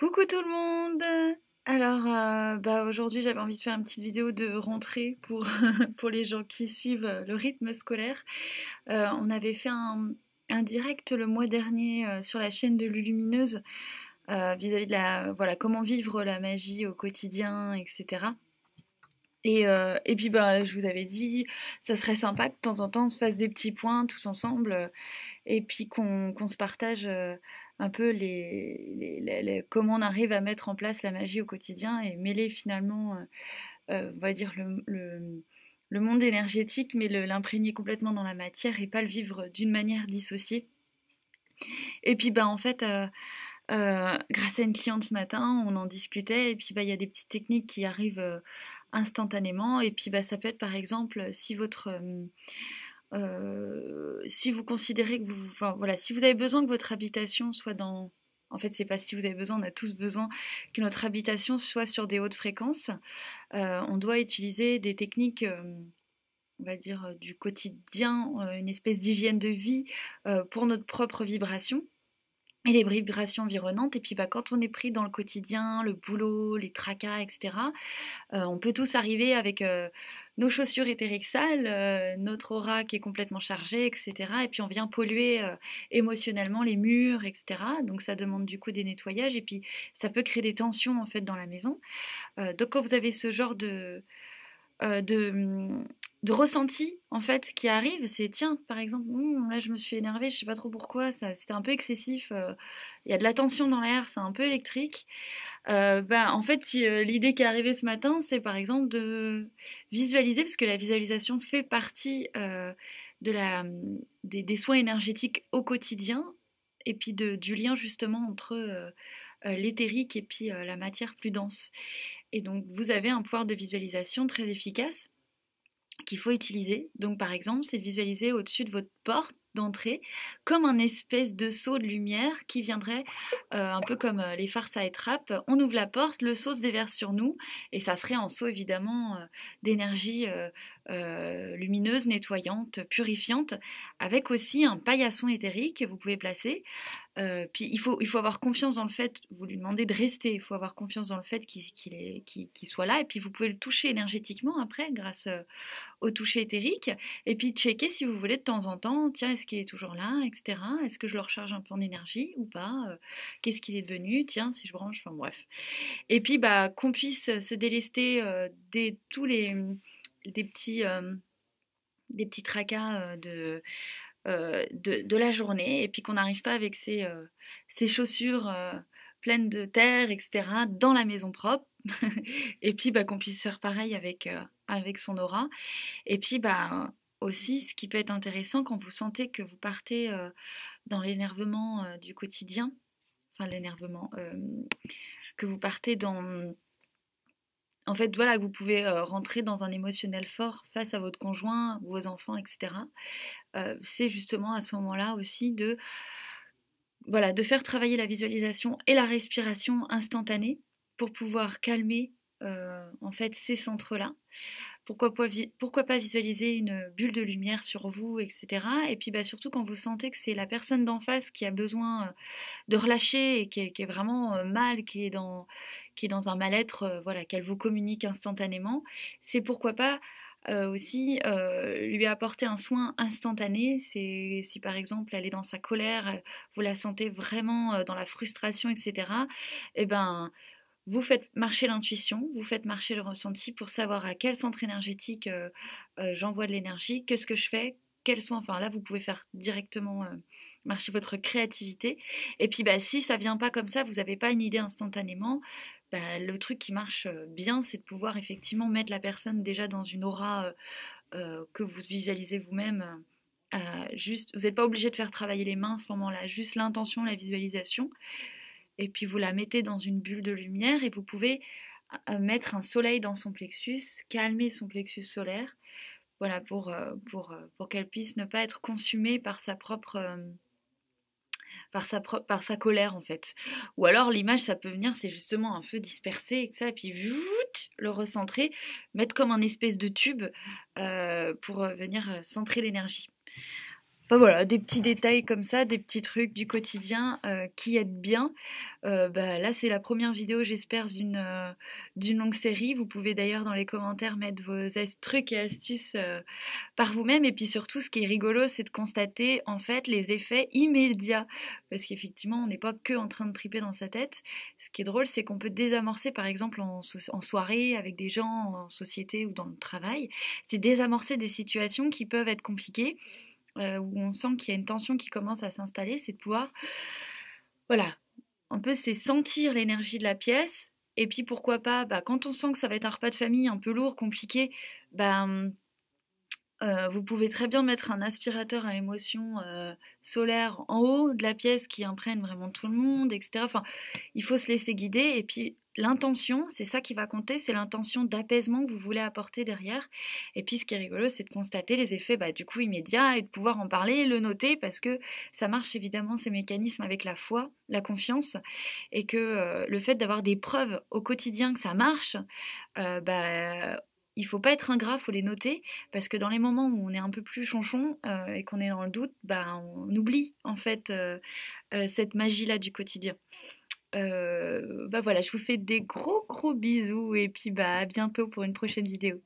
Coucou tout le monde! Alors, euh, bah aujourd'hui, j'avais envie de faire une petite vidéo de rentrée pour, les gens qui suivent euh, le rythme scolaire. Euh, on avait fait un, direct le mois dernier sur la chaîne de Lulumineuse vis-à-vis de la, voilà, comment vivre la magie au quotidien, etc. Et, et, puis bah, je vous avais dit, ça serait sympa que de temps en temps on se fasse des petits points tous ensemble et puis qu'on se partage un peu les, comment on arrive à mettre en place la magie au quotidien et mêler finalement, euh, euh, on va dire, le, monde énergétique, mais l'imprégner complètement dans la matière et pas le vivre d'une manière dissociée. Et puis, bah, en fait, euh, grâce à une cliente ce matin, on en discutait, et puis bah, il y a des petites techniques qui arrivent instantanément, et puis bah, ça peut être par exemple si votre euh, si vous considérez que vous, enfin voilà, si vous avez besoin que votre habitation soit dans, en fait, c'est pas si vous avez besoin, on a tous besoin que notre habitation soit sur des hautes fréquences. Euh, on doit utiliser des techniques, euh, on va dire, du quotidien, une espèce d'hygiène de vie pour notre propre vibration et les vibrations environnantes. Et puis bah, quand on est pris dans le quotidien, le boulot, les tracas, etc., on peut tous arriver avec nos chaussures éthériques sales, euh, notre aura qui est complètement chargée, etc. Et puis on vient polluer euh, émotionnellement les murs, etc. Donc ça demande du coup des nettoyages et puis ça peut créer des tensions en fait dans la maison. Euh, donc quand vous avez ce genre de, de, de ressenti en fait qui arrive, c'est tiens par exemple, hmm, là je me suis énervée, je sais pas trop pourquoi, c'était un peu excessif, il y a de la tension dans l'air, c'est un peu électrique. Euh, bah, en fait, euh, l'idée qui est arrivée ce matin, c'est par exemple de visualiser, parce que la visualisation fait partie euh, de la, des, soins énergétiques au quotidien, et puis de, du lien justement entre l'éthérique et puis la matière plus dense. Et donc, vous avez un pouvoir de visualisation très efficace qu'il faut utiliser. Donc, par exemple, c'est de visualiser au-dessus de votre porte d'entrée, comme un espèce de saut de lumière qui viendrait euh, un peu comme euh, les farces à étrape. On ouvre la porte, le saut se déverse sur nous, et ça serait un saut évidemment euh, d'énergie lumineuse, nettoyante, purifiante, avec aussi un paillasson éthérique que vous pouvez placer. Puis il faut, il faut avoir confiance dans le fait, vous lui demandez de rester, il faut avoir confiance dans le fait qu'il soit là, et puis vous pouvez le toucher énergétiquement après grâce au toucher éthérique, et puis checker si vous voulez de temps en temps, tiens, est-ce qu'il est toujours là, etc. Est-ce que je le recharge un peu en énergie ou pas euh, Qu'est-ce qu'il est devenu Tiens, si je branche, enfin bref. Et puis bah qu'on puisse se délester euh, des tous les des petits euh, des petits tracas de, de, la journée et puis qu'on n'arrive pas avec ses, ses chaussures pleines de terre, etc., dans la maison propre. et puis bah, qu'on puisse faire pareil avec, avec son aura. Et puis bah, aussi, ce qui peut être intéressant quand vous sentez que vous partez euh, dans l'énervement euh, du quotidien, enfin l'énervement, euh, que vous partez dans... En fait, voilà, vous pouvez rentrer dans un émotionnel fort face à votre conjoint, vos enfants, etc. c'est justement à ce moment-là aussi de, voilà, de faire travailler la visualisation et la respiration instantanée pour pouvoir calmer en fait ces centres-là. Pourquoi pas, pourquoi pas visualiser une bulle de lumière sur vous, etc. Et puis bah, surtout quand vous sentez que c'est la personne d'en face qui a besoin euh, de relâcher et qui est, vraiment euh, mal, qui est dans, qui est dans un mal-être, euh, voilà, qu'elle vous communique instantanément, c'est pourquoi pas aussi lui apporter un soin instantané. C'est si par exemple elle est dans sa colère, vous la sentez vraiment dans la frustration, etc. Et eh ben vous faites marcher l'intuition, vous faites marcher le ressenti pour savoir à quel centre énergétique euh, euh, j'envoie de l'énergie, qu'est-ce que je fais, quels sont, enfin là vous pouvez faire directement euh, marcher votre créativité. Et puis bah, si ça vient pas comme ça, vous n'avez pas une idée instantanément, bah, le truc qui marche bien, c'est de pouvoir effectivement mettre la personne déjà dans une aura que vous visualisez vous-même. juste, vous n'êtes pas obligé de faire travailler les mains à ce moment-là, juste l'intention, la visualisation et puis vous la mettez dans une bulle de lumière et vous pouvez euh, mettre un soleil dans son plexus, calmer son plexus solaire, voilà, pour, euh, euh, qu'elle puisse ne pas être consumée par sa propre... par sa, par sa colère en fait. Ou alors l'image ça peut venir, c'est justement un feu dispersé et ça, et puis le recentrer, mettre comme un espèce de tube pour venir centrer l'énergie. Voilà, des petits détails comme ça, des petits trucs du quotidien qui aident bien. bah, là, c'est la première vidéo, j'espère, d'une d'une longue série. Vous pouvez d'ailleurs dans les commentaires mettre vos trucs et astuces par vous-même. Et puis surtout, ce qui est rigolo, c'est de constater en fait les effets immédiats. Parce qu'effectivement, on n'est pas que en train de triper dans sa tête. Ce qui est drôle, c'est qu'on peut désamorcer, par exemple, en, en soirée, avec des gens, en société ou dans le travail, c'est désamorcer des situations qui peuvent être compliquées euh, où on sent qu'il y a une tension qui commence à s'installer, c'est de pouvoir, voilà, un peu c'est sentir l'énergie de la pièce. Et puis pourquoi pas, bah, quand on sent que ça va être un repas de famille un peu lourd, compliqué, ben vous pouvez très bien mettre un aspirateur à émotion euh, solaire en haut de la pièce qui imprègne vraiment tout le monde, etc. Enfin, il faut se laisser guider et puis L'intention, c'est ça qui va compter, c'est l'intention d'apaisement que vous voulez apporter derrière. Et puis ce qui est rigolo, c'est de constater les effets bah, du coup immédiats et de pouvoir en parler, le noter, parce que ça marche évidemment ces mécanismes avec la foi, la confiance, et que euh, le fait d'avoir des preuves au quotidien que ça marche, euh, bah, il faut pas être ingrat, faut les noter, parce que dans les moments où on est un peu plus chonchon euh, et qu'on est dans le doute, bah, on oublie en fait cette magie-là du quotidien. Euh, bah voilà, je vous fais des gros gros bisous et puis bah à bientôt pour une prochaine vidéo.